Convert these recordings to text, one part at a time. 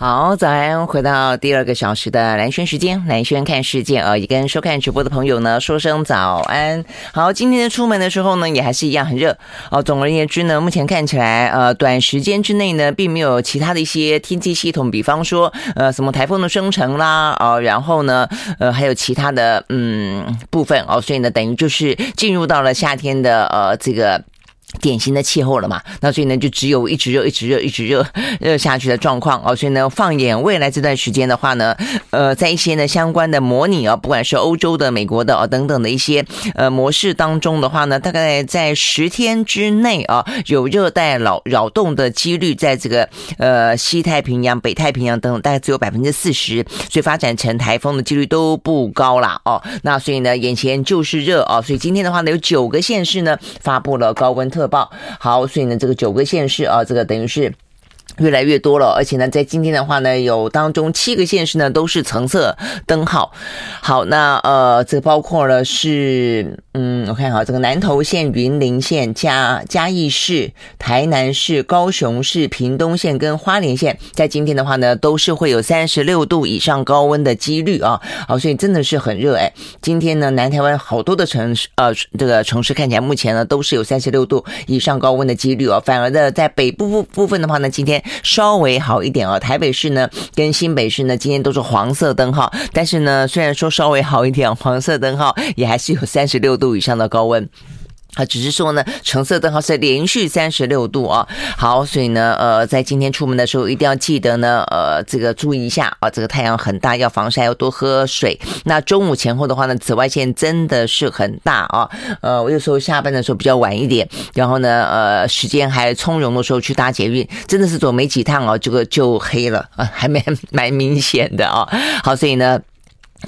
好，早安！回到第二个小时的蓝轩时间，蓝轩看世界啊，也跟收看直播的朋友呢说声早安。好，今天的出门的时候呢，也还是一样很热哦。总而言之呢，目前看起来，呃，短时间之内呢，并没有其他的一些天气系统，比方说，呃，什么台风的生成啦，哦，然后呢，呃，还有其他的嗯部分哦，所以呢，等于就是进入到了夏天的呃这个。典型的气候了嘛，那所以呢，就只有一直热、一直热、一直热热 下去的状况哦。所以呢，放眼未来这段时间的话呢，呃，在一些呢相关的模拟啊，不管是欧洲的、美国的啊等等的一些呃模式当中的话呢，大概在十天之内啊，有热带扰扰动的几率，在这个呃西太平洋、北太平洋等等，大概只有百分之四十，所以发展成台风的几率都不高啦哦。那所以呢，眼前就是热啊，所以今天的话呢，有九个县市呢发布了高温特报，好，所以呢，这个九个县市啊，这个等于是。越来越多了，而且呢，在今天的话呢，有当中七个县市呢都是橙色灯号。好，那呃，这包括了是，嗯，我看好这个南投县、云林县、嘉嘉义市、台南市、高雄市、屏东县跟花莲县，在今天的话呢，都是会有三十六度以上高温的几率啊。好，所以真的是很热哎。今天呢，南台湾好多的城市，呃，这个城市看起来目前呢都是有三十六度以上高温的几率哦。反而的在北部部部分的话呢，今天。稍微好一点哦，台北市呢跟新北市呢今天都是黄色灯号，但是呢虽然说稍微好一点，黄色灯号也还是有三十六度以上的高温。啊，只是说呢，橙色灯号是连续三十六度啊。好，所以呢，呃，在今天出门的时候一定要记得呢，呃，这个注意一下啊，这个太阳很大，要防晒，要多喝水。那中午前后的话呢，紫外线真的是很大啊。呃，我有时候下班的时候比较晚一点，然后呢，呃，时间还从容的时候去搭捷运，真的是走没几趟哦，这个就黑了啊，还蛮蛮明显的啊。好，所以呢。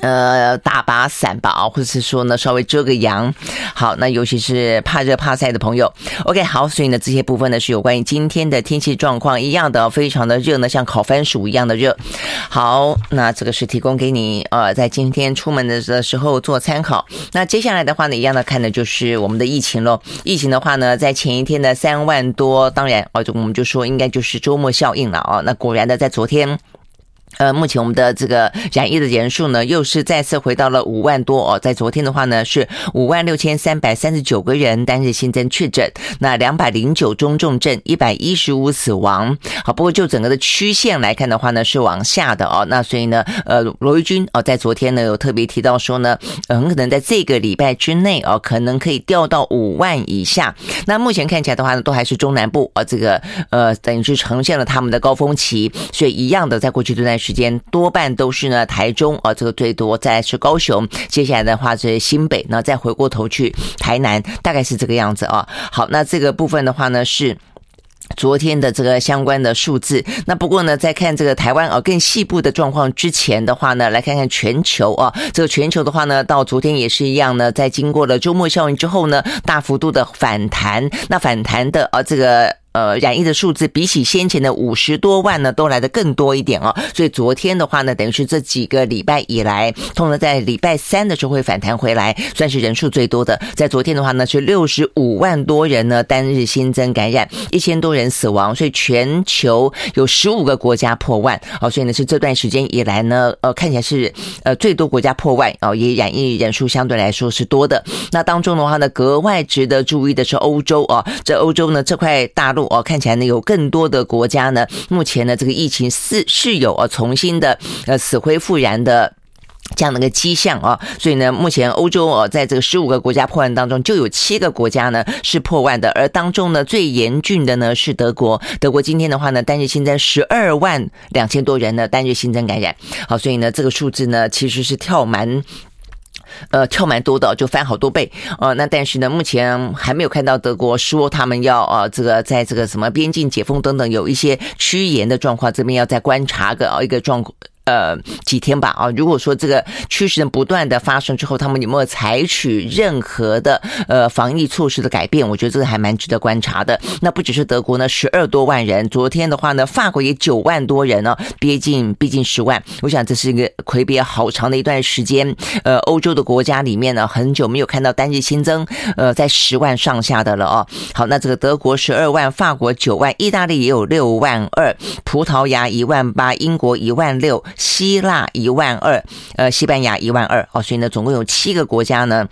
呃，打把伞吧啊，或者是说呢，稍微遮个阳。好，那尤其是怕热怕晒的朋友，OK，好，所以呢，这些部分呢是有关于今天的天气状况一样的，非常的热呢，像烤番薯一样的热。好，那这个是提供给你呃，在今天出门的的时候做参考。那接下来的话呢，一样的看的就是我们的疫情喽。疫情的话呢，在前一天的三万多，当然哦，就我们就说应该就是周末效应了哦。那果然的，在昨天。呃，目前我们的这个染疫的人数呢，又是再次回到了五万多哦。在昨天的话呢，是五万六千三百三十九个人单日新增确诊，那两百零九中重症，一百一十五死亡。好，不过就整个的曲线来看的话呢，是往下的哦。那所以呢，呃，罗玉军哦，在昨天呢有特别提到说呢，很可能在这个礼拜之内哦，可能可以掉到五万以下。那目前看起来的话呢，都还是中南部啊，这个呃，等于是呈现了他们的高峰期，所以一样的，在过去这段时间多半都是呢，台中啊，这个最多，再来是高雄，接下来的话是新北，那再回过头去台南，大概是这个样子啊。好，那这个部分的话呢，是昨天的这个相关的数字。那不过呢，在看这个台湾啊更细部的状况之前的话呢，来看看全球啊，这个全球的话呢，到昨天也是一样呢，在经过了周末效应之后呢，大幅度的反弹，那反弹的啊这个。呃，染疫的数字比起先前的五十多万呢，都来得更多一点哦。所以昨天的话呢，等于是这几个礼拜以来，通常在礼拜三的时候会反弹回来，算是人数最多的。在昨天的话呢，是六十五万多人呢单日新增感染，一千多人死亡，所以全球有十五个国家破万哦。所以呢，是这段时间以来呢，呃，看起来是呃最多国家破万哦，也染疫人数相对来说是多的。那当中的话呢，格外值得注意的是欧洲哦，这欧洲呢这块大陆。哦，看起来呢有更多的国家呢，目前呢这个疫情是是有啊重新的呃死灰复燃的这样的一个迹象啊，所以呢目前欧洲哦在这个十五个国家破万当中，就有七个国家呢是破万的，而当中呢最严峻的呢是德国，德国今天的话呢单日新增十二万两千多人呢单日新增感染，好，所以呢这个数字呢其实是跳蛮。呃，跳蛮多的，就翻好多倍。呃，那但是呢，目前还没有看到德国说他们要呃，这个在这个什么边境解封等等有一些趋严的状况，这边要再观察个一个状呃几天吧啊。如果说这个趋势不断的发生之后，他们有没有采取任何的呃防疫措施的改变？我觉得这个还蛮值得观察的。那不只是德国呢，十二多万人，昨天的话呢，法国也九万多人呢，接近逼近十万。我想这是一个魁别好长的一段时间，呃，欧洲的国家里面呢，很久没有看到单日新增呃在十万上下的了哦。好，那这个德国十二万，法国九万，意大利也有六万二，葡萄牙一万八，英国一万六，希腊一万二，呃，西班牙一万二哦，所以呢，总共有七个国家呢。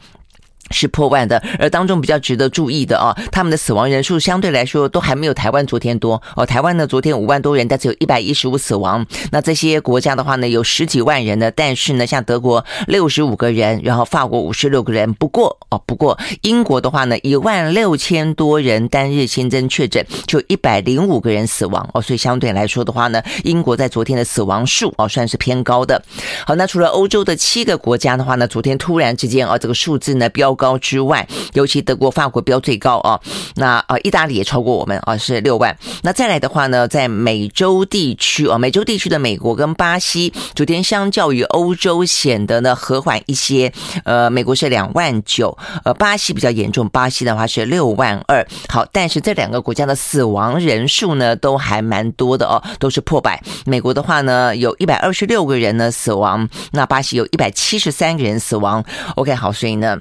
是破万的，而当中比较值得注意的哦，他们的死亡人数相对来说都还没有台湾昨天多哦。台湾呢，昨天五万多人，但只有一百一十五死亡。那这些国家的话呢，有十几万人的，但是呢，像德国六十五个人，然后法国五十六个人。不过哦，不过英国的话呢，一万六千多人单日新增确诊，就一百零五个人死亡哦。所以相对来说的话呢，英国在昨天的死亡数哦算是偏高的。好，那除了欧洲的七个国家的话呢，昨天突然之间哦，这个数字呢飙。高之外，尤其德国、法国标最高啊，那啊，意大利也超过我们啊，是六万。那再来的话呢，在美洲地区啊，美洲地区的美国跟巴西，昨天相较于欧洲显得呢和缓一些。呃，美国是两万九，呃，巴西比较严重，巴西的话是六万二。好，但是这两个国家的死亡人数呢，都还蛮多的哦，都是破百。美国的话呢，有一百二十六个人呢死亡，那巴西有一百七十三个人死亡。OK，好，所以呢。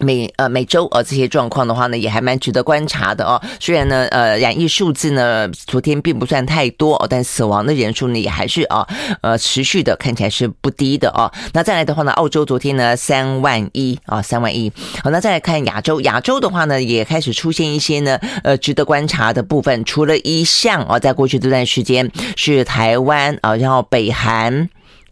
每呃每周呃这些状况的话呢，也还蛮值得观察的哦。虽然呢呃染疫数字呢昨天并不算太多哦，但死亡的人数呢也还是啊呃持续的看起来是不低的哦。那再来的话呢，澳洲昨天呢三万一啊三万一。好，那再来看亚洲，亚洲的话呢也开始出现一些呢呃值得观察的部分。除了一项啊，在过去这段时间是台湾啊，然后北韩。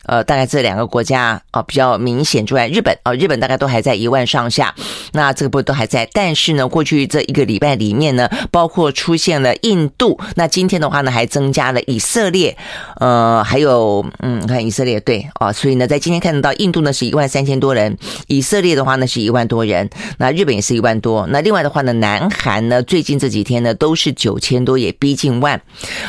呃，大概这两个国家啊比较明显之外，日本啊，日本大概都还在一万上下，那这个部分都还在。但是呢，过去这一个礼拜里面呢，包括出现了印度，那今天的话呢，还增加了以色列，呃，还有嗯，看以色列对啊，所以呢，在今天看得到印度呢是一万三千多人，以色列的话呢是一万多人，那日本也是一万多。那另外的话呢，南韩呢最近这几天呢都是九千多，也逼近万。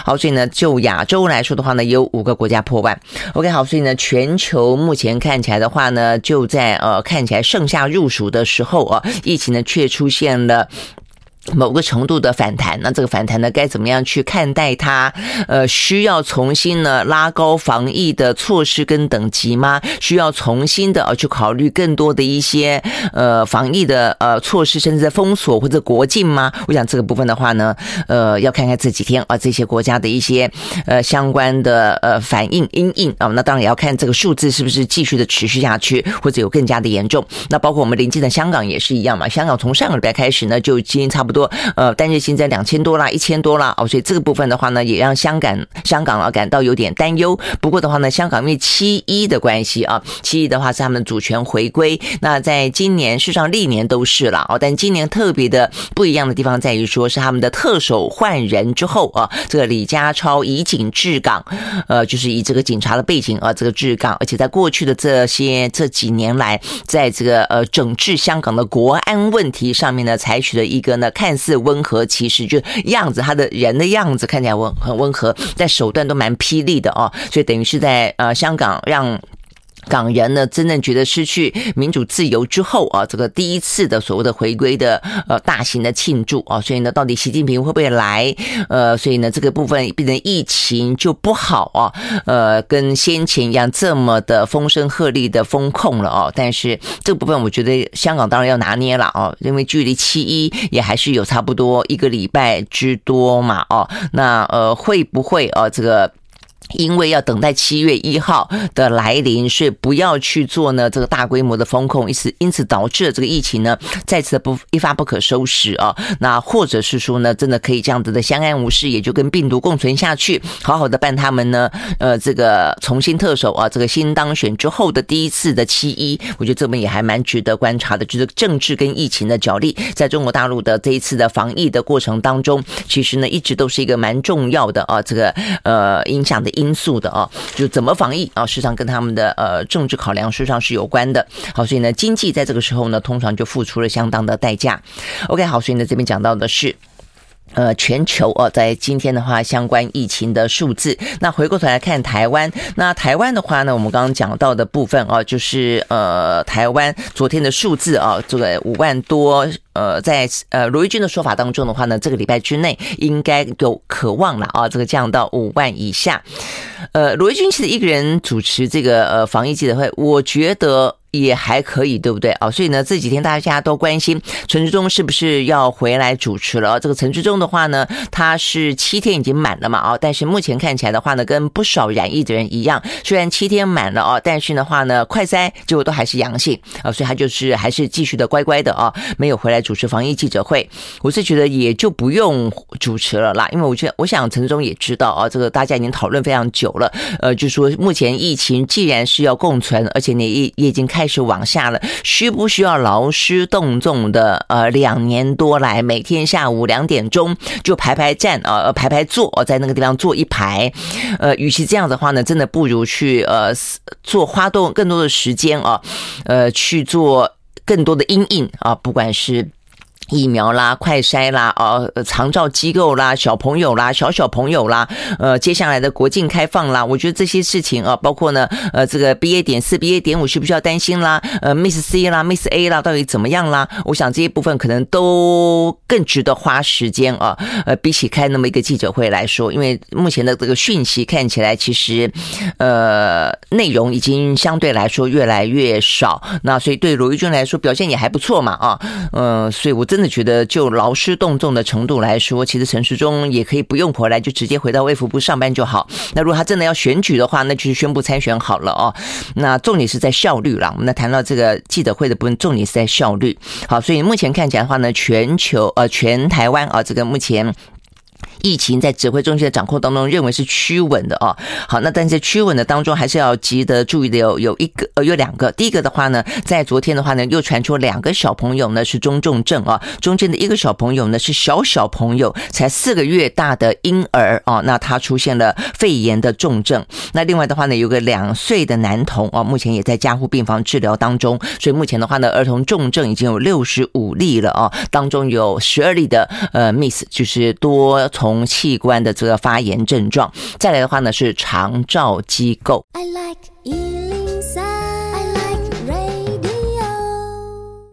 好，所以呢，就亚洲来说的话呢，有五个国家破万。OK，好，所以。那全球目前看起来的话呢，就在呃看起来盛夏入暑的时候啊，疫情呢却出现了。某个程度的反弹，那这个反弹呢，该怎么样去看待它？呃，需要重新呢拉高防疫的措施跟等级吗？需要重新的呃去考虑更多的一些呃防疫的呃措施，甚至在封锁或者国境吗？我想这个部分的话呢，呃，要看看这几天啊这些国家的一些呃相关的呃反应因应啊，那当然也要看这个数字是不是继续的持续下去，或者有更加的严重。那包括我们邻近的香港也是一样嘛，香港从上个礼拜开始呢，就已经差不。多呃，单日新增两千多啦，一千多啦哦，所以这个部分的话呢，也让香港香港啊感到有点担忧。不过的话呢，香港因为七一的关系啊，七一的话是他们主权回归。那在今年，事实上历年都是了哦，但今年特别的不一样的地方在于，说是他们的特首换人之后啊，这个李家超以警治港，呃，就是以这个警察的背景啊，这个治港，而且在过去的这些这几年来，在这个呃整治香港的国安问题上面呢，采取了一个呢。看似温和，其实就样子，他的人的样子看起来温很温和，但手段都蛮霹雳的哦，所以等于是在呃香港让。港人呢，真正觉得失去民主自由之后啊，这个第一次的所谓的回归的呃大型的庆祝啊，所以呢，到底习近平会不会来？呃，所以呢，这个部分变成疫情就不好啊，呃，跟先前一样这么的风声鹤唳的风控了哦。但是这个部分，我觉得香港当然要拿捏了哦，因为距离七一也还是有差不多一个礼拜之多嘛哦。那呃，会不会啊这个？因为要等待七月一号的来临，所以不要去做呢这个大规模的封控，因此因此导致了这个疫情呢再次的不一发不可收拾啊。那或者是说呢，真的可以这样子的相安无事，也就跟病毒共存下去，好好的办他们呢呃这个重新特首啊，这个新当选之后的第一次的七一，我觉得这边也还蛮值得观察的，就是政治跟疫情的角力，在中国大陆的这一次的防疫的过程当中，其实呢一直都是一个蛮重要的啊这个呃影响的因。素的啊，就怎么防疫啊，事实上跟他们的呃政治考量事实上是有关的。好，所以呢，经济在这个时候呢，通常就付出了相当的代价。OK，好，所以呢，这边讲到的是。呃，全球哦，在今天的话，相关疫情的数字。那回过头来看台湾，那台湾的话呢，我们刚刚讲到的部分哦，就是呃，台湾昨天的数字啊，这个五万多。呃，在呃罗一钧的说法当中的话呢，这个礼拜之内应该有可望了啊，这个降到五万以下。呃，罗一钧其实一个人主持这个呃防疫记者会，我觉得。也还可以，对不对啊？所以呢，这几天大家都关心陈志忠是不是要回来主持了。这个陈志忠的话呢，他是七天已经满了嘛啊，但是目前看起来的话呢，跟不少染疫的人一样，虽然七天满了啊，但是的话呢，快筛结果都还是阳性啊，所以他就是还是继续的乖乖的啊，没有回来主持防疫记者会。我是觉得也就不用主持了啦，因为我觉得我想陈忠也知道啊，这个大家已经讨论非常久了，呃，就说目前疫情既然是要共存，而且你也也已经开。始往下了，需不需要劳师动众的？呃，两年多来，每天下午两点钟就排排站啊，呃，排排坐，在那个地方坐一排。呃，与其这样的话呢，真的不如去呃做花多更多的时间啊，呃，去做更多的阴影啊，不管是。疫苗啦，快筛啦，呃、哦，长照机构啦，小朋友啦，小小朋友啦，呃，接下来的国境开放啦，我觉得这些事情啊，包括呢，呃，这个 BA 点四、BA 点五需不需要担心啦？呃，Miss C 啦，Miss A 啦，到底怎么样啦？我想这些部分可能都更值得花时间啊，呃，比起开那么一个记者会来说，因为目前的这个讯息看起来其实，呃，内容已经相对来说越来越少，那所以对罗一钧来说表现也还不错嘛，啊，嗯、呃，所以我。真的觉得，就劳师动众的程度来说，其实陈时中也可以不用回来，就直接回到卫福部上班就好。那如果他真的要选举的话，那就是宣布参选好了哦。那重点是在效率啦。我们来谈到这个记者会的部分，重点是在效率。好，所以目前看起来的话呢，全球呃全台湾啊，这个目前。疫情在指挥中心的掌控当中，认为是趋稳的哦。好，那但是趋稳的当中，还是要值得注意的有有一个呃有两个。第一个的话呢，在昨天的话呢，又传出两个小朋友呢是中重症啊，中间的一个小朋友呢是小小朋友，才四个月大的婴儿啊，那他出现了肺炎的重症。那另外的话呢，有个两岁的男童啊，目前也在加护病房治疗当中。所以目前的话呢，儿童重症已经有六十五例了啊，当中有十二例的呃 miss，就是多从。器官的这个发炎症状，再来的话呢是肠照机构。I like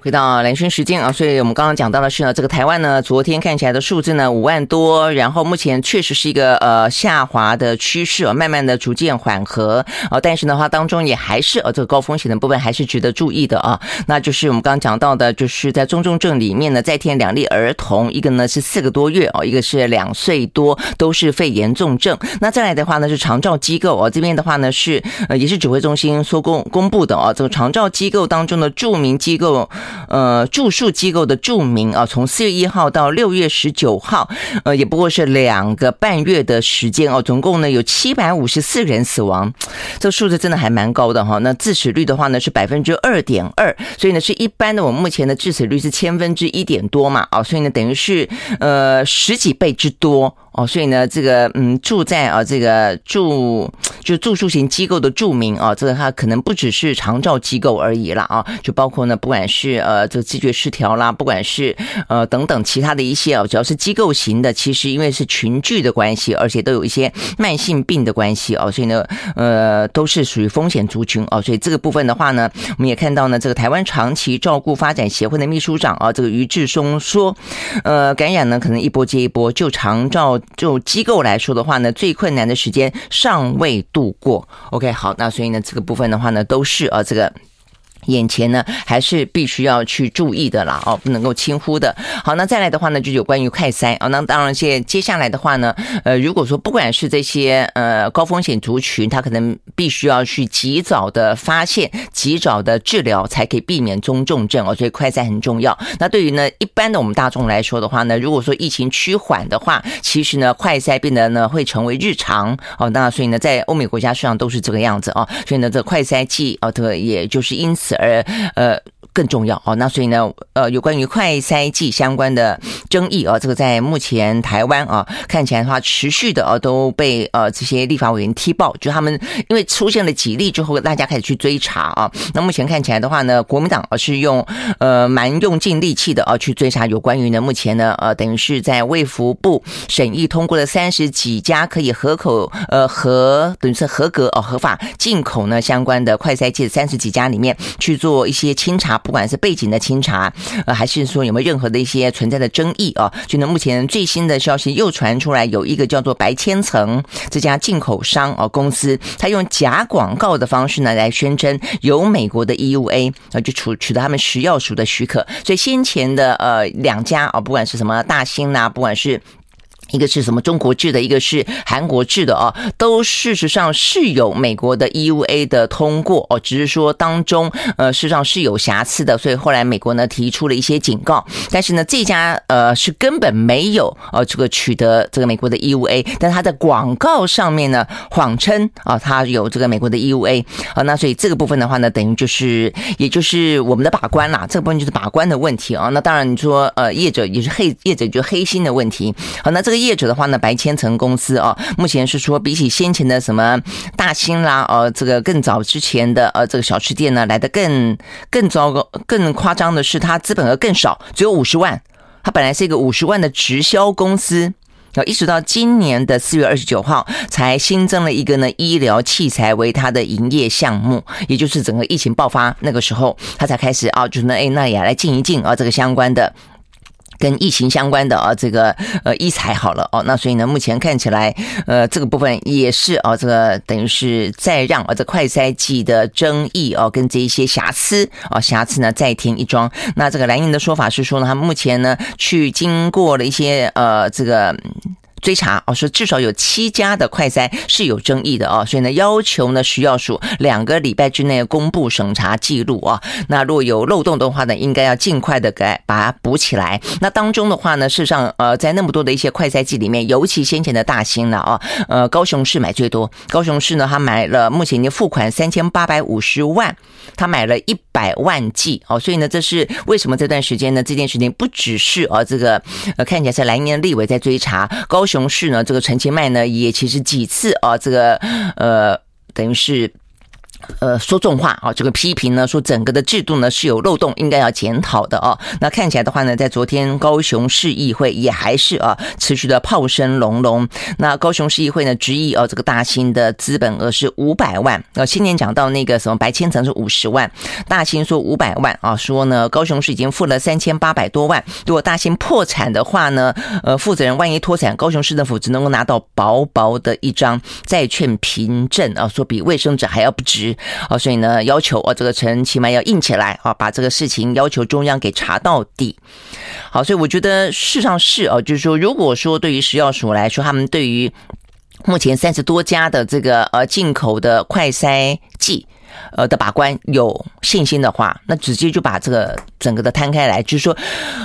回到蓝轩时间啊，所以我们刚刚讲到的是呢，这个台湾呢，昨天看起来的数字呢五万多，然后目前确实是一个呃下滑的趋势，慢慢的逐渐缓和啊，但是的话当中也还是呃这个高风险的部分还是值得注意的啊，那就是我们刚刚讲到的，就是在中重症里面呢，再添两例儿童，一个呢是四个多月哦，一个是两岁多，都是肺炎重症。那再来的话呢是长照机构哦，这边的话呢是呃也是指挥中心所公公布的啊，这个长照机构当中的著名机构。呃，住宿机构的住民啊，从四月一号到六月十九号，呃，也不过是两个半月的时间哦，总共呢有七百五十四人死亡，这数字真的还蛮高的哈。那致死率的话呢是百分之二点二，所以呢是一般的，我们目前的致死率是千分之一点多嘛，啊，所以呢等于是呃十几倍之多。哦，所以呢，这个嗯，住在啊，这个住就住宿型机构的住民啊，这个他可能不只是长照机构而已啦啊，就包括呢，不管是呃这个知觉失调啦，不管是呃等等其他的一些啊，只要是机构型的，其实因为是群聚的关系，而且都有一些慢性病的关系啊，所以呢，呃，都是属于风险族群啊，所以这个部分的话呢，我们也看到呢，这个台湾长期照顾发展协会的秘书长啊，这个于志松说，呃，感染呢可能一波接一波，就长照。就机构来说的话呢，最困难的时间尚未度过。OK，好，那所以呢，这个部分的话呢，都是呃，这个。眼前呢，还是必须要去注意的啦，哦，不能够轻忽的。好，那再来的话呢，就有关于快筛啊。那当然，接接下来的话呢，呃，如果说不管是这些呃高风险族群，他可能必须要去及早的发现、及早的治疗，才可以避免中重症哦。所以快筛很重要。那对于呢一般的我们大众来说的话呢，如果说疫情趋缓的话，其实呢快筛变得呢会成为日常哦。那所以呢，在欧美国家实际上都是这个样子哦。所以呢，这快筛剂哦，这个也就是因此。而呃，更重要哦。那所以呢，呃，有关于快筛剂相关的争议啊，这个在目前台湾啊看起来的话，持续的啊都被呃这些立法委员踢爆，就他们因为出现了几例之后，大家开始去追查啊。那目前看起来的话呢，国民党啊是用呃蛮用尽力气的啊去追查有关于呢目前呢呃等于是在卫福部审议通过的三十几家可以合口呃合等于是合格哦合法进口呢相关的快筛剂三十几家里面去做一些清查，不管是背景的清查，呃还是说有没有任何的一些存在的争议啊？就呢目前最新的消息又传出来，有一个叫做白千层这家进口商哦公司，他用假广告的方式呢来宣称有美国的 EUA 啊，就取取得他们食药署的许可，所以先前的呃两家啊，不管是什么大兴呐，不管是。一个是什么中国制的，一个是韩国制的哦，都事实上是有美国的 EUA 的通过哦，只是说当中呃事实上是有瑕疵的，所以后来美国呢提出了一些警告。但是呢这家呃是根本没有呃这个取得这个美国的 EUA，但它在广告上面呢谎称啊它有这个美国的 EUA 啊，那所以这个部分的话呢等于就是也就是我们的把关啦，这个部分就是把关的问题啊。那当然你说呃业者也是黑业者就黑心的问题，好那这个。业者的话呢，白千层公司哦，目前是说比起先前的什么大兴啦，呃，这个更早之前的呃这个小吃店呢，来的更更糟糕、更夸张的是，它资本额更少，只有五十万。它本来是一个五十万的直销公司，要一直到今年的四月二十九号才新增了一个呢医疗器材为它的营业项目，也就是整个疫情爆发那个时候，它才开始啊，就是呢，哎，那也来进一进啊，这个相关的。跟疫情相关的啊，这个呃医材好了哦，那所以呢，目前看起来呃这个部分也是啊，这个等于是再让啊这快筛剂的争议哦，跟这一些瑕疵啊瑕疵呢再添一桩。那这个蓝营的说法是说呢，他目前呢去经过了一些呃这个。追查哦，说至少有七家的快筛是有争议的哦，所以呢，要求呢食药署两个礼拜之内公布审查记录啊。那如果有漏洞的话呢，应该要尽快的给把它补起来。那当中的话呢，事实上呃，在那么多的一些快筛剂里面，尤其先前的大兴了啊，呃，高雄市买最多。高雄市呢，他买了目前已经付款三千八百五十万，他买了一百万剂哦。所以呢，这是为什么这段时间呢？这件事情不只是啊，这个呃，看起来是蓝营立委在追查高。熊市呢，这个陈其迈呢，也其实几次啊，这个呃，等于是。呃，说重话啊，这个批评呢，说整个的制度呢是有漏洞，应该要检讨的哦。那看起来的话呢，在昨天高雄市议会也还是啊持续的炮声隆隆。那高雄市议会呢，质疑啊，这个大兴的资本额是五百万。呃，先前讲到那个什么白千层是五十万，大兴说五百万啊，说呢高雄市已经付了三千八百多万。如果大兴破产的话呢，呃，负责人万一脱产，高雄市政府只能够拿到薄薄的一张债券凭证啊，说比卫生纸还要不值。哦，所以呢，要求啊，这个城起码要硬起来啊，把这个事情要求中央给查到底。好，所以我觉得事上是哦，就是说，如果说对于食药署来说，他们对于目前三十多家的这个呃进口的快筛剂。呃的把关有信心的话，那直接就把这个整个的摊开来，就是说，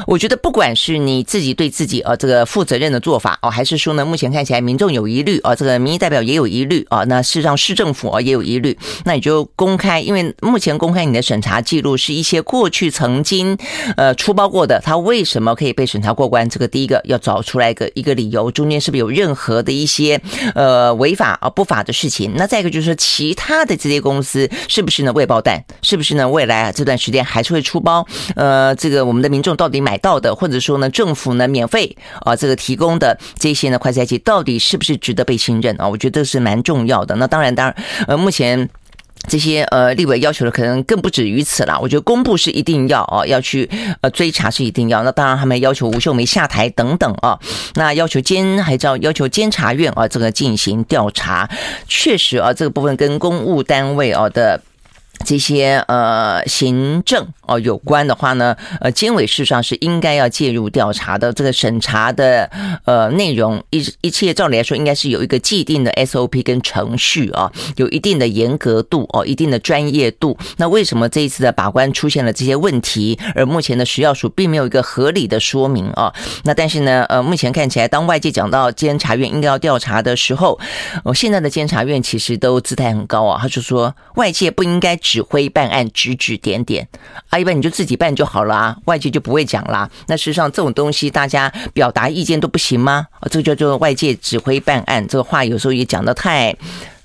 我觉得不管是你自己对自己呃这个负责任的做法哦，还是说呢，目前看起来民众有疑虑啊，这个民意代表也有疑虑啊，那事实上市政府啊也有疑虑，那你就公开，因为目前公开你的审查记录是一些过去曾经呃出包过的，他为什么可以被审查过关？这个第一个要找出来一个一个理由，中间是不是有任何的一些呃违法啊不法的事情？那再一个就是说其他的这些公司。是不是呢？未爆弹？是不是呢？未来啊，这段时间还是会出包？呃，这个我们的民众到底买到的，或者说呢，政府呢免费啊，这个提供的这些呢快筛剂，到底是不是值得被信任啊？我觉得是蛮重要的。那当然，当然，呃，目前这些呃立委要求的可能更不止于此啦。我觉得公布是一定要啊，要去呃追查是一定要。那当然，他们要求吴秀梅下台等等啊，那要求监还叫要求监察院啊，这个进行调查。确实啊，这个部分跟公务单位啊的。这些呃行政哦有关的话呢，呃监委事实上是应该要介入调查的。这个审查的呃内容一一切照理来说应该是有一个既定的 SOP 跟程序啊，有一定的严格度哦，一定的专业度。那为什么这一次的把关出现了这些问题，而目前的食药署并没有一个合理的说明啊？那但是呢，呃目前看起来，当外界讲到监察院应该要调查的时候，哦现在的监察院其实都姿态很高啊，他就说外界不应该。指挥办案，指指点点啊！一般你就自己办就好了啊，外界就不会讲啦。那事实上这种东西大家表达意见都不行吗？啊，这个叫做外界指挥办案，这个话有时候也讲的太。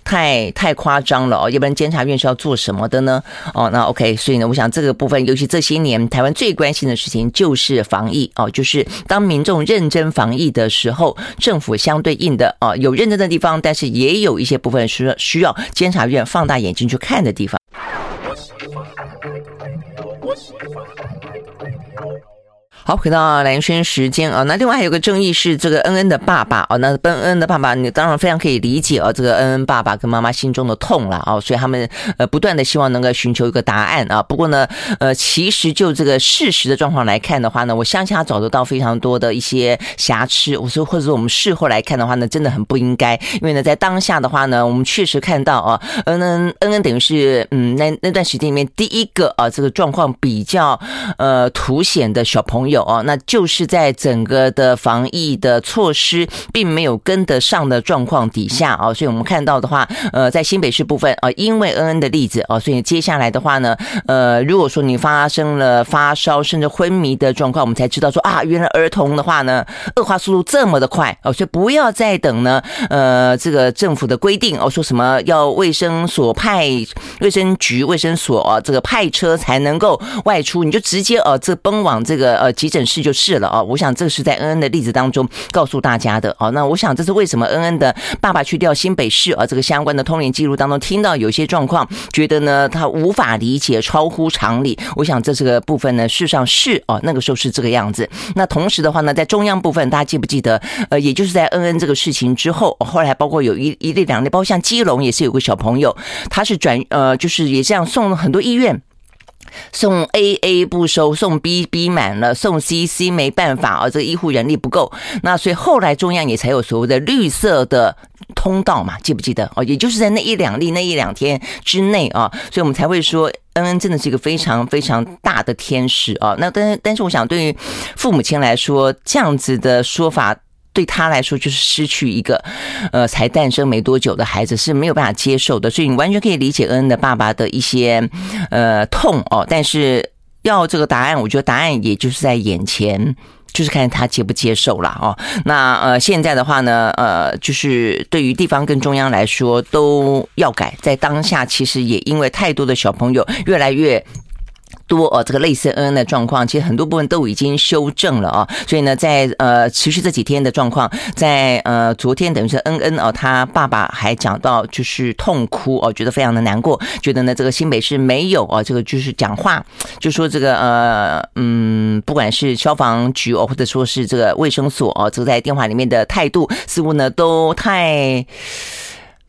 太太夸张了哦，要不然监察院是要做什么的呢？哦，那 OK，所以呢，我想这个部分，尤其这些年台湾最关心的事情就是防疫哦，就是当民众认真防疫的时候，政府相对应的哦，有认真的地方，但是也有一些部分是需要监察院放大眼睛去看的地方。the phone. 好，回到男生时间啊，那另外还有个争议是这个恩恩的爸爸啊，那恩恩的爸爸，你当然非常可以理解啊，这个恩恩爸爸跟妈妈心中的痛了啊，所以他们呃不断的希望能够寻求一个答案啊。不过呢，呃，其实就这个事实的状况来看的话呢，我相信他找得到非常多的一些瑕疵。我说，或者说我们事后来看的话呢，真的很不应该，因为呢，在当下的话呢，我们确实看到啊，恩恩恩恩等于是嗯，那那段时间里面第一个啊，这个状况比较呃凸显的小朋友。有哦，那就是在整个的防疫的措施并没有跟得上的状况底下啊，所以我们看到的话，呃，在新北市部分啊，因为恩恩的例子啊，所以接下来的话呢，呃，如果说你发生了发烧甚至昏迷的状况，我们才知道说啊，原来儿童的话呢，恶化速度这么的快哦，所以不要再等呢，呃，这个政府的规定哦，说什么要卫生所派卫生局卫生所啊，这个派车才能够外出，你就直接呃，这奔往这个呃。急诊室就是了啊！我想这是在恩恩的例子当中告诉大家的啊。那我想这是为什么恩恩的爸爸去调新北市啊？这个相关的通联记录当中听到有些状况，觉得呢他无法理解，超乎常理。我想这是个部分呢，事实上是哦，那个时候是这个样子。那同时的话呢，在中央部分，大家记不记得？呃，也就是在恩恩这个事情之后，后来包括有一一例两例，包括像基隆也是有个小朋友，他是转呃，就是也这样送了很多医院。送 A A 不收，送 B B 满了，送 C C 没办法啊，这个医护人力不够。那所以后来中央也才有所谓的绿色的通道嘛，记不记得哦？也就是在那一两例、那一两天之内啊，所以我们才会说恩恩真的是一个非常非常大的天使啊。那但但是我想，对于父母亲来说，这样子的说法。对他来说，就是失去一个，呃，才诞生没多久的孩子是没有办法接受的，所以你完全可以理解恩恩的爸爸的一些，呃，痛哦。但是要这个答案，我觉得答案也就是在眼前，就是看他接不接受了哦。那呃，现在的话呢，呃，就是对于地方跟中央来说都要改，在当下其实也因为太多的小朋友越来越。多哦，这个类似恩恩的状况，其实很多部分都已经修正了啊。所以呢，在呃持续这几天的状况，在呃昨天等于是恩恩哦，他爸爸还讲到就是痛哭哦，觉得非常的难过，觉得呢这个新北市没有啊，这个就是讲话就说这个呃嗯，不管是消防局哦，或者说是这个卫生所哦，这个在电话里面的态度似乎呢都太。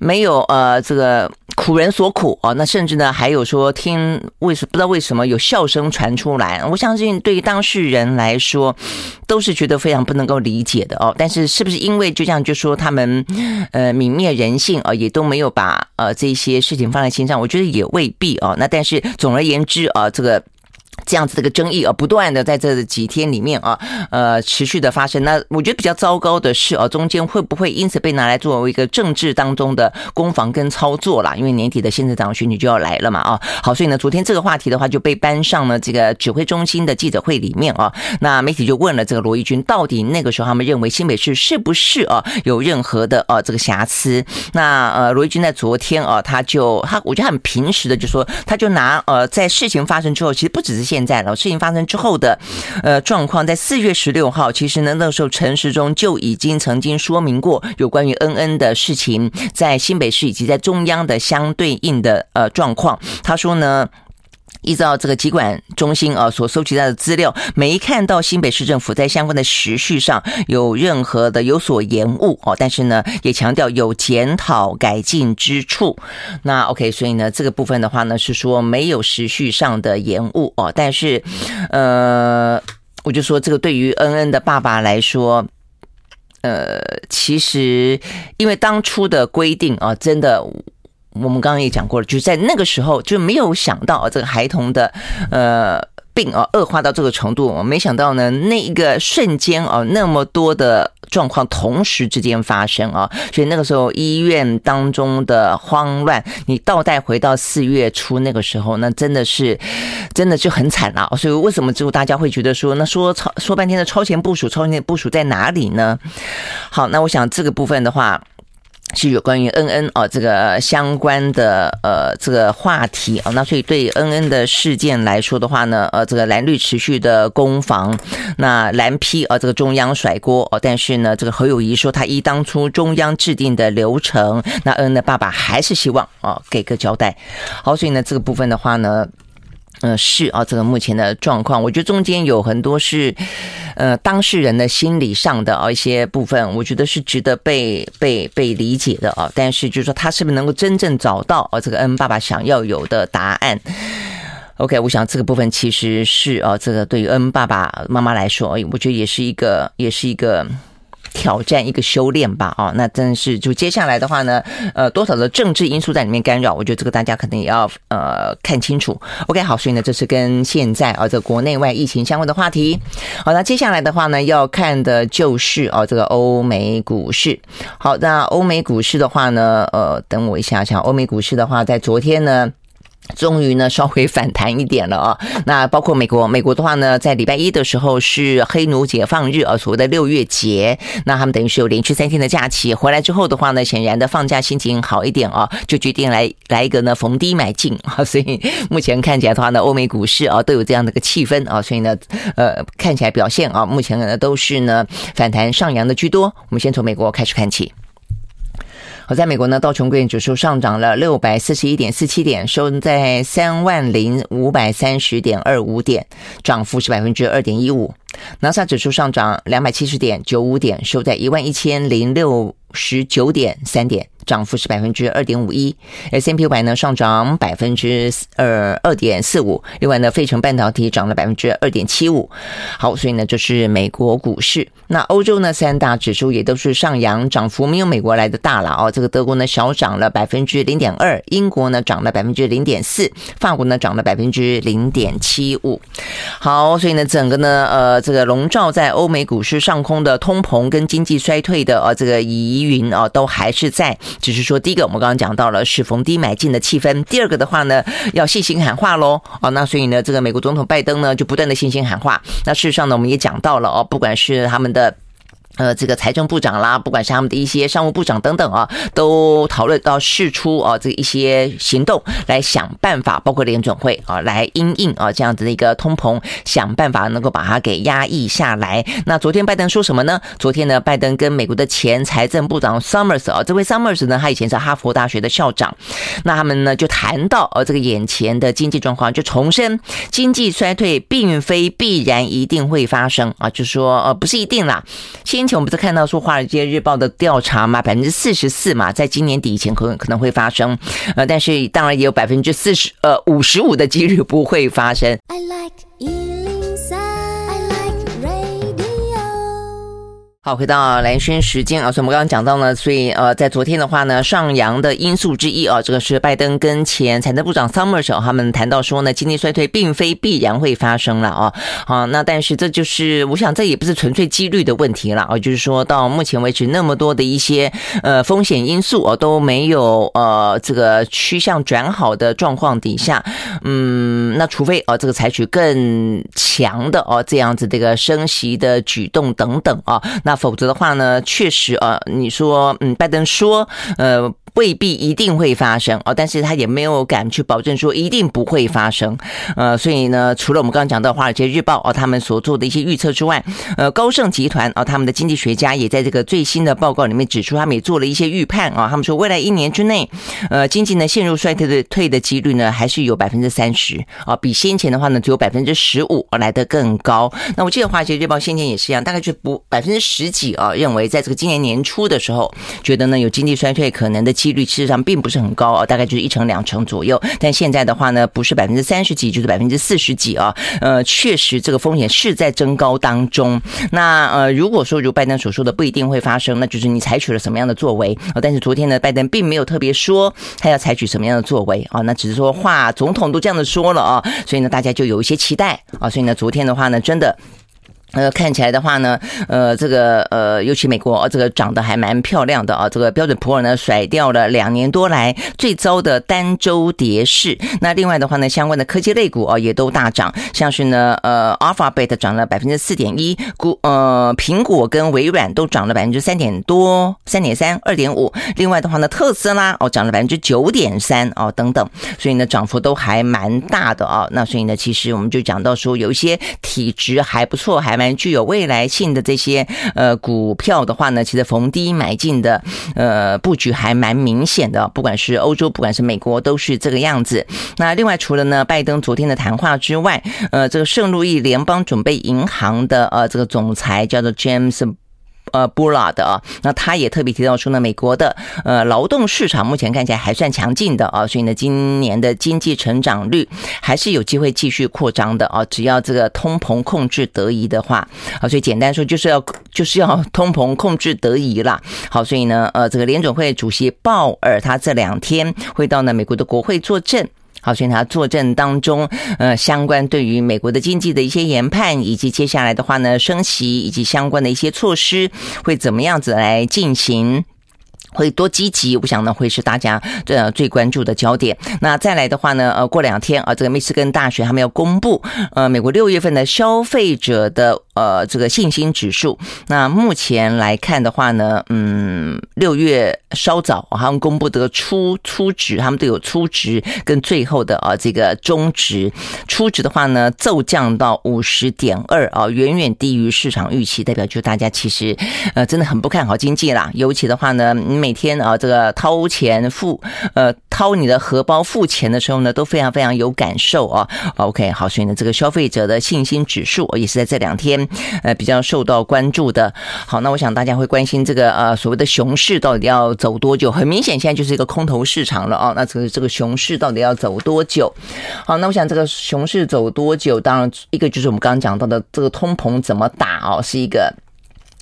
没有呃，这个苦人所苦啊，那甚至呢还有说听为什不知道为什么有笑声传出来，我相信对于当事人来说都是觉得非常不能够理解的哦。但是是不是因为就这样就说他们呃泯灭人性啊，也都没有把呃这些事情放在心上？我觉得也未必哦。那但是总而言之啊，这个。这样子的一个争议啊，不断的在这几天里面啊，呃，持续的发生。那我觉得比较糟糕的是啊，中间会不会因此被拿来作为一个政治当中的攻防跟操作啦？因为年底的县市长选举就要来了嘛啊。好，所以呢，昨天这个话题的话就被搬上了这个指挥中心的记者会里面啊。那媒体就问了这个罗一钧，到底那个时候他们认为新北市是不是啊有任何的啊这个瑕疵？那呃，罗一军在昨天啊，他就他我觉得很平实的就说，他就拿呃在事情发生之后，其实不只是现。现在了，事情发生之后的呃状况，在四月十六号，其实呢那时候陈时中就已经曾经说明过有关于恩恩的事情，在新北市以及在中央的相对应的呃状况。他说呢。依照这个疾管中心啊所收集到的资料，没看到新北市政府在相关的时序上有任何的有所延误哦，但是呢也强调有检讨改进之处。那 OK，所以呢这个部分的话呢是说没有时序上的延误哦，但是呃我就说这个对于恩恩的爸爸来说，呃其实因为当初的规定啊真的。我们刚刚也讲过了，就是在那个时候就没有想到这个孩童的呃病啊恶化到这个程度，没想到呢那一个瞬间啊那么多的状况同时之间发生啊，所以那个时候医院当中的慌乱，你倒带回到四月初那个时候，那真的是真的就很惨了。所以为什么之后大家会觉得说，那说超说半天的超前部署，超前部署在哪里呢？好，那我想这个部分的话。是有关于恩恩哦，这个相关的呃这个话题啊，那所以对恩恩的事件来说的话呢，呃，这个蓝绿持续的攻防，那蓝批啊，这个中央甩锅哦，但是呢，这个侯友谊说他依当初中央制定的流程，那恩恩的爸爸还是希望啊给个交代。好，所以呢，这个部分的话呢。嗯，是啊，这个目前的状况，我觉得中间有很多是，呃，当事人的心理上的啊一些部分，我觉得是值得被被被理解的啊。但是就是说，他是不是能够真正找到啊这个恩爸爸想要有的答案？OK，我想这个部分其实是啊，这个对于恩爸爸妈妈来说，我觉得也是一个，也是一个。挑战一个修炼吧，哦，那真是就接下来的话呢，呃，多少的政治因素在里面干扰，我觉得这个大家可能也要呃看清楚。OK，好，所以呢，这是跟现在啊这个国内外疫情相关的话题。好，那接下来的话呢，要看的就是哦这个欧美股市。好，那欧美股市的话呢，呃，等我一下想，欧美股市的话，在昨天呢。终于呢，稍微反弹一点了啊。那包括美国，美国的话呢，在礼拜一的时候是黑奴解放日啊，所谓的六月节。那他们等于是有连续三天的假期，回来之后的话呢，显然的放假心情好一点啊，就决定来来一个呢逢低买进啊。所以目前看起来的话呢，欧美股市啊都有这样的一个气氛啊，所以呢，呃，看起来表现啊，目前呢都是呢反弹上扬的居多。我们先从美国开始看起。好，在美国呢，道琼工业指数上涨了六百四十一点四七点，收在三万零五百三十点二五点，涨幅是百分之二点一五。纳斯达克指数上涨两百七十点九五点，收在一万一千零六十九点三点。涨幅是百分之二点五一，S&P 五百呢上涨百分之二二点四五，另外呢，费城半导体涨了百分之二点七五。好，所以呢，这是美国股市。那欧洲呢，三大指数也都是上扬，涨幅没有美国来的大了哦。这个德国呢小涨了百分之零点二，英国呢涨了百分之零点四，法国呢涨了百分之零点七五。好，所以呢，整个呢，呃，这个笼罩在欧美股市上空的通膨跟经济衰退的呃这个疑云啊，都还是在。只是说，第一个我们刚刚讲到了是逢低买进的气氛，第二个的话呢，要信心喊话喽。哦，那所以呢，这个美国总统拜登呢就不断的信心喊话。那事实上呢，我们也讲到了哦，不管是他们的。呃，这个财政部长啦，不管是他们的一些商务部长等等啊，都讨论到释出啊，这一些行动来想办法，包括联准会啊，来因应啊这样子的一个通膨，想办法能够把它给压抑下来。那昨天拜登说什么呢？昨天呢，拜登跟美国的前财政部长 Summers 啊，这位 Summers 呢，他以前是哈佛大学的校长，那他们呢就谈到呃这个眼前的经济状况，就重申经济衰退并非必然一定会发生啊，就说呃不是一定啦，先前我们不是看到说《华尔街日报》的调查嘛，百分之四十四嘛，在今年底以前可可能会发生，呃，但是当然也有百分之四十呃五十五的几率不会发生。I like 好，回到蓝轩时间啊，所以我们刚刚讲到呢，所以呃，在昨天的话呢，上扬的因素之一啊，这个是拜登跟前财政部长 Summers 他们谈到说呢，经济衰退并非必然会发生了啊。好，那但是这就是我想这也不是纯粹几率的问题了啊，就是说到目前为止那么多的一些呃风险因素啊都没有呃这个趋向转好的状况底下，嗯，那除非啊这个采取更强的哦这样子这个升息的举动等等啊，那。那否则的话呢，确实啊，你说，嗯，拜登说，呃。未必一定会发生哦，但是他也没有敢去保证说一定不会发生，呃，所以呢，除了我们刚刚讲到《华尔街日报》哦，他们所做的一些预测之外，呃，高盛集团哦，他们的经济学家也在这个最新的报告里面指出，他们也做了一些预判啊，他们说未来一年之内，呃，经济呢陷入衰退的退的几率呢还是有百分之三十啊，比先前的话呢只有百分之十五来的更高。那我记得《华尔街日报》先前也是一样，大概就不百分之十几啊，认为在这个今年年初的时候，觉得呢有经济衰退可能的。几率事实上并不是很高啊，大概就是一成两成左右。但现在的话呢，不是百分之三十几，就是百分之四十几啊。呃，确实这个风险是在增高当中。那呃，如果说如拜登所说的不一定会发生，那就是你采取了什么样的作为啊？但是昨天呢，拜登并没有特别说他要采取什么样的作为啊，那只是说话，总统都这样子说了啊，所以呢，大家就有一些期待啊。所以呢，昨天的话呢，真的。呃，看起来的话呢，呃，这个呃，尤其美国这个涨得还蛮漂亮的啊。这个标准普尔呢，甩掉了两年多来最糟的单周跌势。那另外的话呢，相关的科技类股啊，也都大涨，像是呢，呃，Alphabet 涨了百分之四点一，股呃，苹果跟微软都涨了百分之三点多，三点三，二点五。另外的话呢，特斯拉哦，涨了百分之九点三哦，等等。所以呢，涨幅都还蛮大的啊。那所以呢，其实我们就讲到说，有一些体质还不错，还蛮具有未来性的这些呃股票的话呢，其实逢低买进的呃布局还蛮明显的，不管是欧洲，不管是美国，都是这个样子。那另外除了呢拜登昨天的谈话之外，呃，这个圣路易联邦准备银行的呃这个总裁叫做 James。呃，布拉的啊，那他也特别提到说呢，美国的呃劳动市场目前看起来还算强劲的啊，所以呢，今年的经济成长率还是有机会继续扩张的啊，只要这个通膨控制得宜的话啊，所以简单说就是要就是要通膨控制得宜啦。好，所以呢，呃，这个联准会主席鲍尔他这两天会到呢美国的国会作证。好，所以他作证当中，呃，相关对于美国的经济的一些研判，以及接下来的话呢，升息以及相关的一些措施会怎么样子来进行。会多积极，我想呢会是大家呃最关注的焦点。那再来的话呢，呃，过两天啊，这个密斯根大学还没有公布呃美国六月份的消费者的呃这个信心指数。那目前来看的话呢，嗯，六月稍早，他们公布的初初值，他们都有初值跟最后的啊这个终值。初值的话呢，骤降到五十点二啊，远远低于市场预期，代表就大家其实呃真的很不看好经济啦。尤其的话呢。嗯每天啊，这个掏钱付呃掏你的荷包付钱的时候呢，都非常非常有感受啊。OK，好，所以呢，这个消费者的信心指数也是在这两天呃比较受到关注的。好，那我想大家会关心这个呃所谓的熊市到底要走多久？很明显，现在就是一个空头市场了啊。那这个这个熊市到底要走多久？好，那我想这个熊市走多久？当然，一个就是我们刚刚讲到的这个通膨怎么打哦，是一个。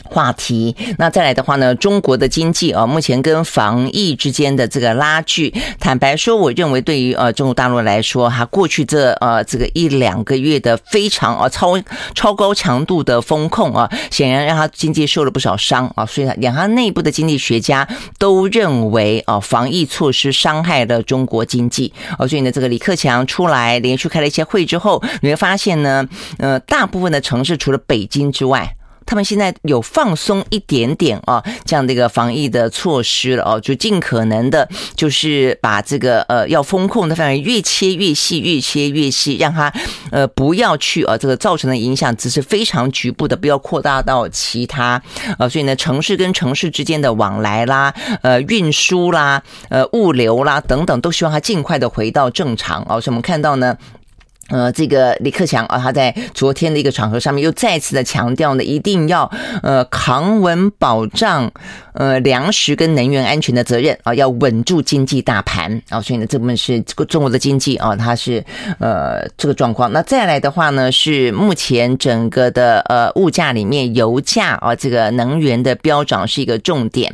话题，那再来的话呢，中国的经济啊，目前跟防疫之间的这个拉锯，坦白说，我认为对于呃中国大陆来说，哈，过去这呃这个一两个月的非常啊超超高强度的风控啊，显然让他经济受了不少伤啊，所以连他内部的经济学家都认为啊，防疫措施伤害了中国经济啊，所以呢，这个李克强出来连续开了一些会之后，你会发现呢，呃，大部分的城市除了北京之外。他们现在有放松一点点啊，这样的一个防疫的措施了哦，就尽可能的，就是把这个呃要封控的范围越切越细，越切越细，让它呃不要去呃这个造成的影响只是非常局部的，不要扩大到其他呃，所以呢，城市跟城市之间的往来啦，呃运输啦，呃物流啦等等，都希望它尽快的回到正常啊。所以我们看到呢。呃，这个李克强啊，他在昨天的一个场合上面又再次的强调呢，一定要呃扛稳保障呃粮食跟能源安全的责任啊，要稳住经济大盘啊，所以呢，这部分是这个中国的经济啊，它是呃这个状况。那再来的话呢，是目前整个的呃物价里面，油价啊，这个能源的飙涨是一个重点。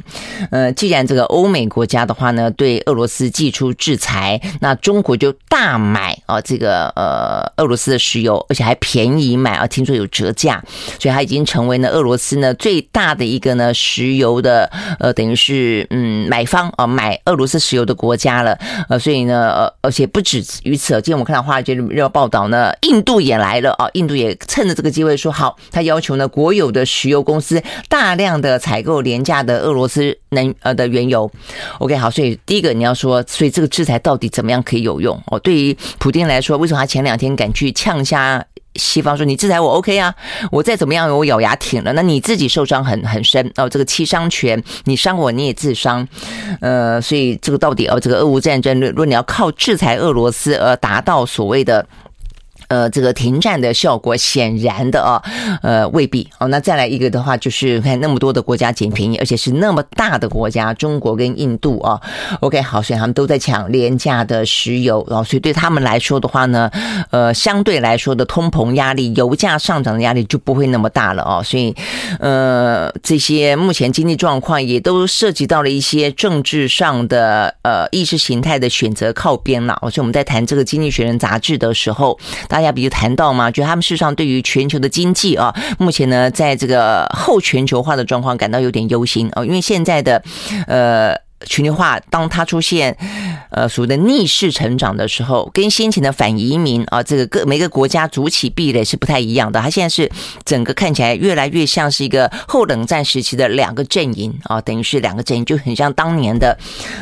呃，既然这个欧美国家的话呢，对俄罗斯祭出制裁，那中国就大买啊，这个呃。呃，俄罗斯的石油，而且还便宜买啊，听说有折价，所以它已经成为呢俄罗斯呢最大的一个呢石油的呃，等于是嗯买方啊，买俄罗斯石油的国家了。呃，所以呢，呃，而且不止于此，今天我们看到华尔街日报报道呢，印度也来了啊，印度也趁着这个机会说好，他要求呢国有的石油公司大量的采购廉价的俄罗斯能呃的原油。OK，好，所以第一个你要说，所以这个制裁到底怎么样可以有用？哦，对于普丁来说，为什么他前两天敢去呛下西方说，你制裁我 OK 啊，我再怎么样我咬牙挺了，那你自己受伤很很深哦，这个七伤拳你伤我你也自伤，呃，所以这个到底哦，这个俄乌战争，如果你要靠制裁俄罗斯而达到所谓的。呃，这个停战的效果显然的啊，呃，未必哦。那再来一个的话，就是看那么多的国家捡便宜，而且是那么大的国家，中国跟印度啊。OK，好，所以他们都在抢廉价的石油，然后所以对他们来说的话呢，呃，相对来说的通膨压力、油价上涨的压力就不会那么大了哦。所以，呃，这些目前经济状况也都涉及到了一些政治上的呃意识形态的选择靠边了。所以我们在谈这个《经济学人》杂志的时候。大家不就谈到吗？就他们事实上对于全球的经济啊，目前呢，在这个后全球化的状况感到有点忧心啊，因为现在的呃。全球化，当它出现，呃，所谓的逆势成长的时候，跟先前的反移民啊，这个各每个国家筑起壁垒是不太一样的。它现在是整个看起来越来越像是一个后冷战时期的两个阵营啊，等于是两个阵营就很像当年的，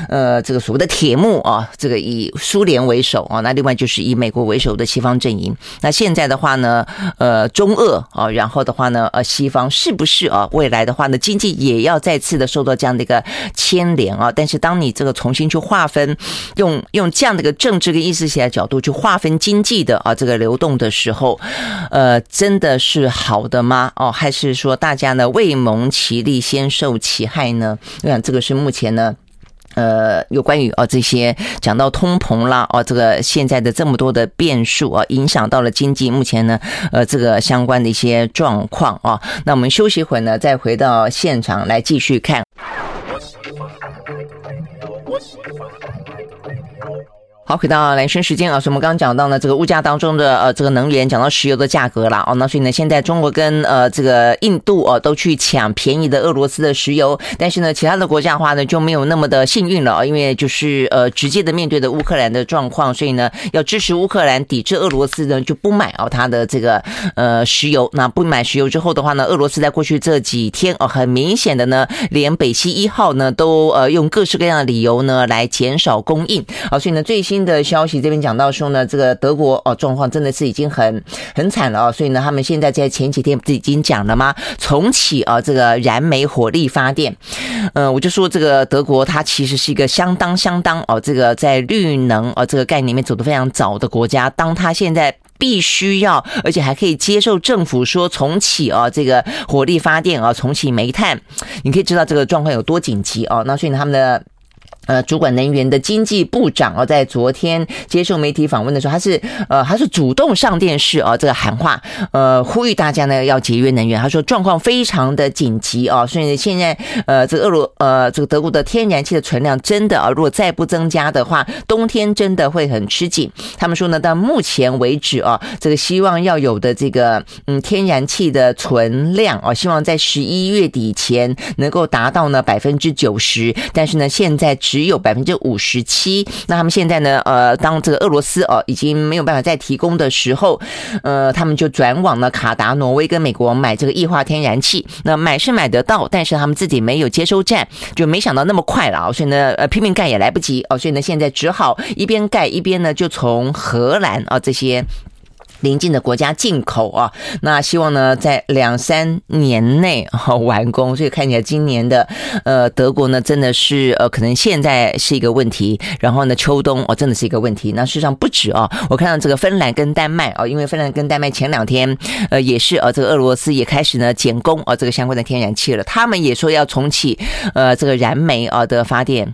呃，这个所谓的铁幕啊，这个以苏联为首啊，那另外就是以美国为首的西方阵营。那现在的话呢，呃，中俄啊，然后的话呢，呃，西方是不是啊，未来的话呢，经济也要再次的受到这样的一个牵连啊？但是当你这个重新去划分，用用这样的一个政治跟意识形态角度去划分经济的啊这个流动的时候，呃，真的是好的吗？哦，还是说大家呢未蒙其利先受其害呢？我想这个是目前呢，呃，有关于啊这些讲到通膨啦，哦，这个现在的这么多的变数啊，影响到了经济，目前呢，呃，这个相关的一些状况啊。那我们休息会儿呢，再回到现场来继续看。Yes. 好，回到蓝生时间啊，所以我们刚刚讲到呢，这个物价当中的呃，这个能源，讲到石油的价格了哦，那所以呢，现在中国跟呃这个印度哦都去抢便宜的俄罗斯的石油，但是呢，其他的国家的话呢就没有那么的幸运了，因为就是呃直接的面对的乌克兰的状况，所以呢，要支持乌克兰抵制俄罗斯呢就不买哦它的这个呃石油，那不买石油之后的话呢，俄罗斯在过去这几天哦很明显的呢，连北溪一号呢都呃用各式各样的理由呢来减少供应，好，所以呢最新。新的消息这边讲到说呢，这个德国哦状况真的是已经很很惨了哦，所以呢，他们现在在前几天不是已经讲了吗？重启啊这个燃煤火力发电，嗯，我就说这个德国它其实是一个相当相当哦，这个在绿能哦这个概念里面走得非常早的国家，当它现在必须要，而且还可以接受政府说重启啊这个火力发电啊，重启煤炭，你可以知道这个状况有多紧急哦。那所以呢，他们的。呃，主管能源的经济部长哦，在昨天接受媒体访问的时候，他是呃，他是主动上电视哦，这个喊话，呃，呼吁大家呢要节约能源。他说状况非常的紧急哦，所以现在呃，这个俄罗呃，这个德国的天然气的存量真的啊，如果再不增加的话，冬天真的会很吃紧。他们说呢，到目前为止啊，这个希望要有的这个嗯天然气的存量哦，希望在十一月底前能够达到呢百分之九十，但是呢，现在。只有百分之五十七。那他们现在呢？呃，当这个俄罗斯哦已经没有办法再提供的时候，呃，他们就转往了卡达、挪威跟美国买这个液化天然气。那买是买得到，但是他们自己没有接收站，就没想到那么快了啊。所以呢，呃，拼命盖也来不及哦。所以呢，现在只好一边盖一边呢，就从荷兰啊这些。邻近的国家进口啊，那希望呢在两三年内哈完工，所以看起来今年的呃德国呢真的是呃可能现在是一个问题，然后呢秋冬哦真的是一个问题。那事实上不止啊，我看到这个芬兰跟丹麦啊，因为芬兰跟丹麦前两天呃也是呃这个俄罗斯也开始呢减供啊这个相关的天然气了，他们也说要重启呃这个燃煤啊的发电。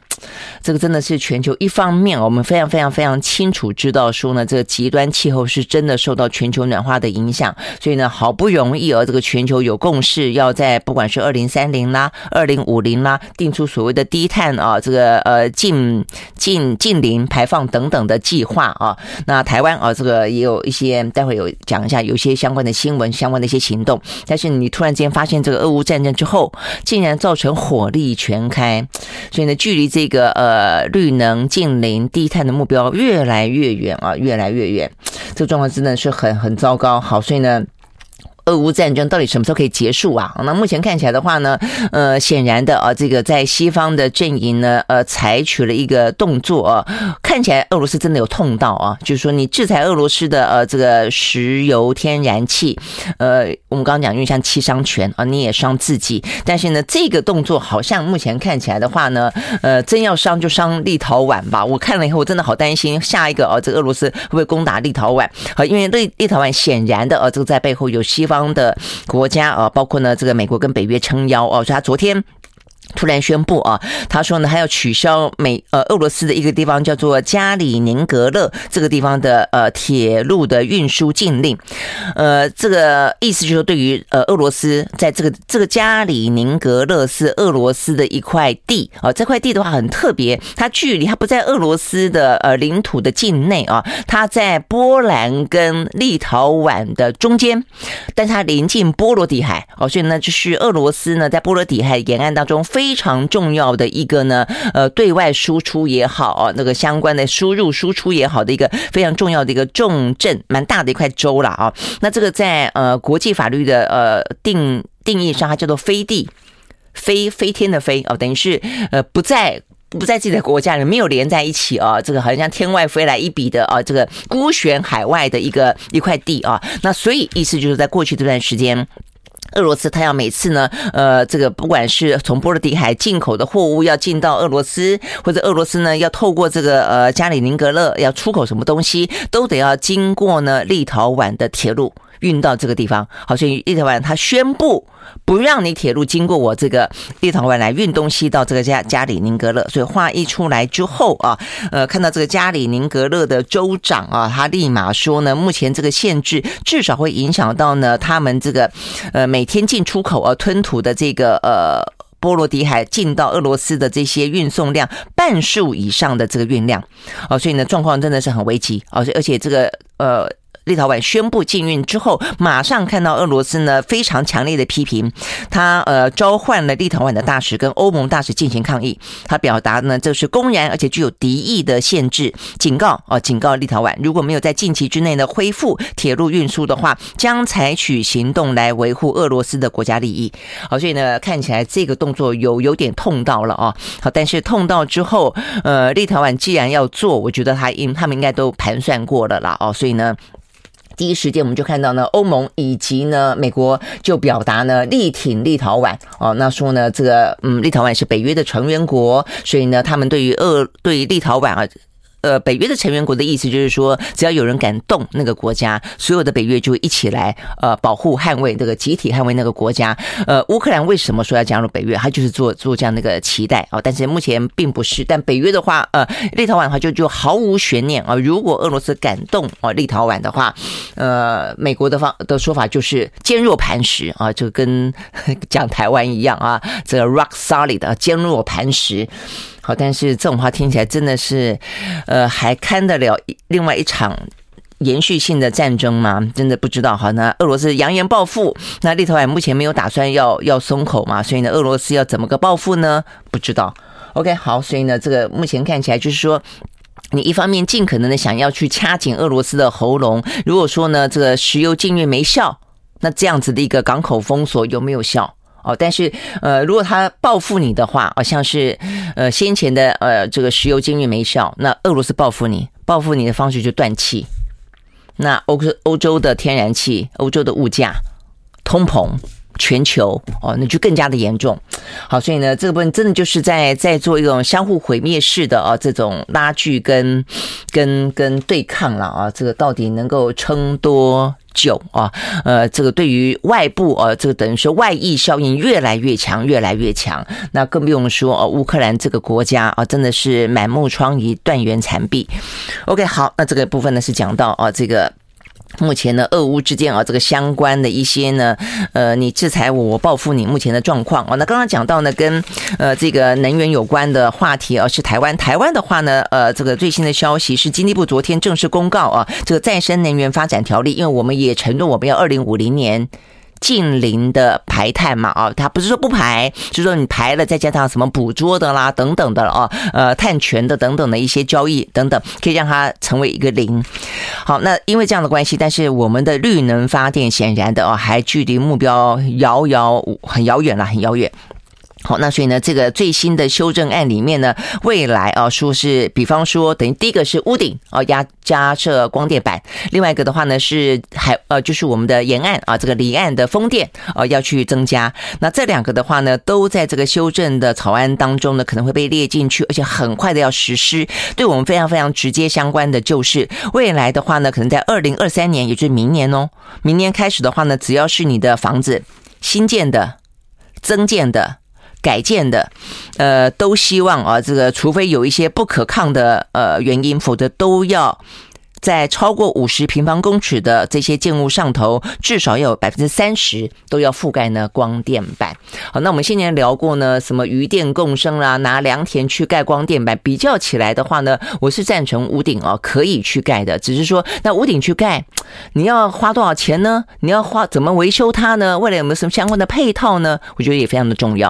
这个真的是全球一方面，我们非常非常非常清楚知道说呢，这个极端气候是真的受到全球暖化的影响，所以呢，好不容易哦，这个全球有共识，要在不管是二零三零啦、二零五零啦，定出所谓的低碳啊，这个呃净净净零排放等等的计划啊。那台湾啊，这个也有一些，待会有讲一下，有些相关的新闻、相关的一些行动。但是你突然间发现这个俄乌战争之后，竟然造成火力全开，所以呢，距离这个。个呃，绿能近零低碳的目标越来越远啊，越来越远，这个状况真的是很很糟糕。好，所以呢。俄乌战争到底什么时候可以结束啊？那目前看起来的话呢，呃，显然的啊，这个在西方的阵营呢，呃，采取了一个动作啊，看起来俄罗斯真的有痛到啊，就是说你制裁俄罗斯的呃这个石油天然气，呃，我们刚刚讲因为像七伤拳啊，你也伤自己，但是呢，这个动作好像目前看起来的话呢，呃，真要伤就伤立陶宛吧？我看了以后，我真的好担心下一个啊，这个俄罗斯会不会攻打立陶宛？好，因为立立陶宛显然的啊，这个在背后有西方。的国家啊，包括呢这个美国跟北约撑腰哦，所以他昨天突然宣布啊，他说呢，他要取消美呃俄罗斯的一个地方叫做加里宁格勒这个地方的呃铁路的运输禁令，呃，这个意思就是，对于呃俄罗斯在这个这个加里宁格勒是俄罗斯的一块地啊，这块地的话很特别，它距离它不在俄罗斯的呃领土的境内啊，它在波兰跟立陶宛的中间，但它临近波罗的海哦，所以呢，就是俄罗斯呢在波罗的海沿岸当中非非常重要的一个呢，呃，对外输出也好啊，那个相关的输入输出也好的一个非常重要的一个重镇，蛮大的一块州了啊。那这个在呃国际法律的呃定定义上，它叫做飞地，飞飞天的飞哦，等于是呃不在不在自己的国家里，没有连在一起啊。这个好像天外飞来一笔的啊，这个孤悬海外的一个一块地啊。那所以意思就是在过去这段时间。俄罗斯，它要每次呢，呃，这个不管是从波罗的海进口的货物要进到俄罗斯，或者俄罗斯呢要透过这个呃加里宁格勒要出口什么东西，都得要经过呢立陶宛的铁路。运到这个地方，好，所以立陶宛他宣布不让你铁路经过我这个立陶宛来运东西到这个加加里宁格勒。所以话一出来之后啊，呃，看到这个加里宁格勒的州长啊，他立马说呢，目前这个限制至少会影响到呢他们这个呃每天进出口啊吞吐的这个呃波罗的海进到俄罗斯的这些运送量半数以上的这个运量啊，所以呢状况真的是很危急啊，而且这个呃。立陶宛宣布禁运之后，马上看到俄罗斯呢非常强烈的批评，他呃召唤了立陶宛的大使跟欧盟大使进行抗议，他表达呢这是公然而且具有敌意的限制，警告哦警告立陶宛如果没有在近期之内呢恢复铁路运输的话，将采取行动来维护俄罗斯的国家利益。好，所以呢看起来这个动作有有点痛到了啊，好，但是痛到之后，呃立陶宛既然要做，我觉得他应他们应该都盘算过了啦哦，所以呢。第一时间我们就看到呢，欧盟以及呢美国就表达呢力挺立陶宛哦，那说呢这个嗯立陶宛是北约的成员国，所以呢他们对于俄对于立陶宛啊。呃，北约的成员国的意思就是说，只要有人敢动那个国家，所有的北约就会一起来呃保护、捍卫这个集体捍卫那个国家。呃，乌克兰为什么说要加入北约？他就是做做这样的一个期待啊。但是目前并不是。但北约的话，呃，立陶宛的话就就毫无悬念啊。如果俄罗斯敢动啊立陶宛的话，呃，美国的方的说法就是坚若磐石啊，就跟讲台湾一样啊，这个 rock solid 啊，坚若磐石。好，但是这种话听起来真的是，呃，还堪得了另外一场延续性的战争吗？真的不知道。好，那俄罗斯扬言报复，那立陶宛目前没有打算要要松口嘛？所以呢，俄罗斯要怎么个报复呢？不知道。OK，好，所以呢，这个目前看起来就是说，你一方面尽可能的想要去掐紧俄罗斯的喉咙，如果说呢，这个石油禁运没效，那这样子的一个港口封锁有没有效？哦，但是呃，如果他报复你的话，好像是呃先前的呃这个石油禁运没效，那俄罗斯报复你，报复你的方式就断气，那欧欧洲的天然气、欧洲的物价、通膨。全球哦，那就更加的严重。好，所以呢，这个部分真的就是在在做一种相互毁灭式的啊，这种拉锯跟跟跟对抗了啊。这个到底能够撑多久啊？呃，这个对于外部呃，这个等于说外溢效应越来越强，越来越强。那更不用说哦，乌克兰这个国家啊，真的是满目疮痍，断垣残壁。OK，好，那这个部分呢是讲到啊，这个。目前呢，俄乌之间啊，这个相关的一些呢，呃，你制裁我，我报复你，目前的状况啊，那刚刚讲到呢，跟呃这个能源有关的话题啊，是台湾。台湾的话呢，呃，这个最新的消息是经济部昨天正式公告啊，这个再生能源发展条例，因为我们也承诺我们要二零五零年。近邻的排碳嘛，啊，它不是说不排，就是说你排了，再加上什么捕捉的啦，等等的哦，呃，碳权的等等的一些交易等等，可以让它成为一个零。好，那因为这样的关系，但是我们的绿能发电显然的哦，还距离目标遥遥很遥远了，很遥远。好，那所以呢，这个最新的修正案里面呢，未来啊，说是比方说，等于第一个是屋顶啊，加加设光电板，另外一个的话呢是海呃，就是我们的沿岸啊，这个离岸的风电啊要去增加。那这两个的话呢，都在这个修正的草案当中呢，可能会被列进去，而且很快的要实施。对我们非常非常直接相关的就是未来的话呢，可能在二零二三年，也就是明年哦，明年开始的话呢，只要是你的房子新建的、增建的。改建的，呃，都希望啊，这个除非有一些不可抗的呃原因，否则都要。在超过五十平方公尺的这些建物上头，至少要有百分之三十都要覆盖呢光电板。好，那我们先前聊过呢，什么余电共生啦，拿良田去盖光电板，比较起来的话呢，我是赞成屋顶哦可以去盖的，只是说那屋顶去盖，你要花多少钱呢？你要花怎么维修它呢？未来有没有什么相关的配套呢？我觉得也非常的重要。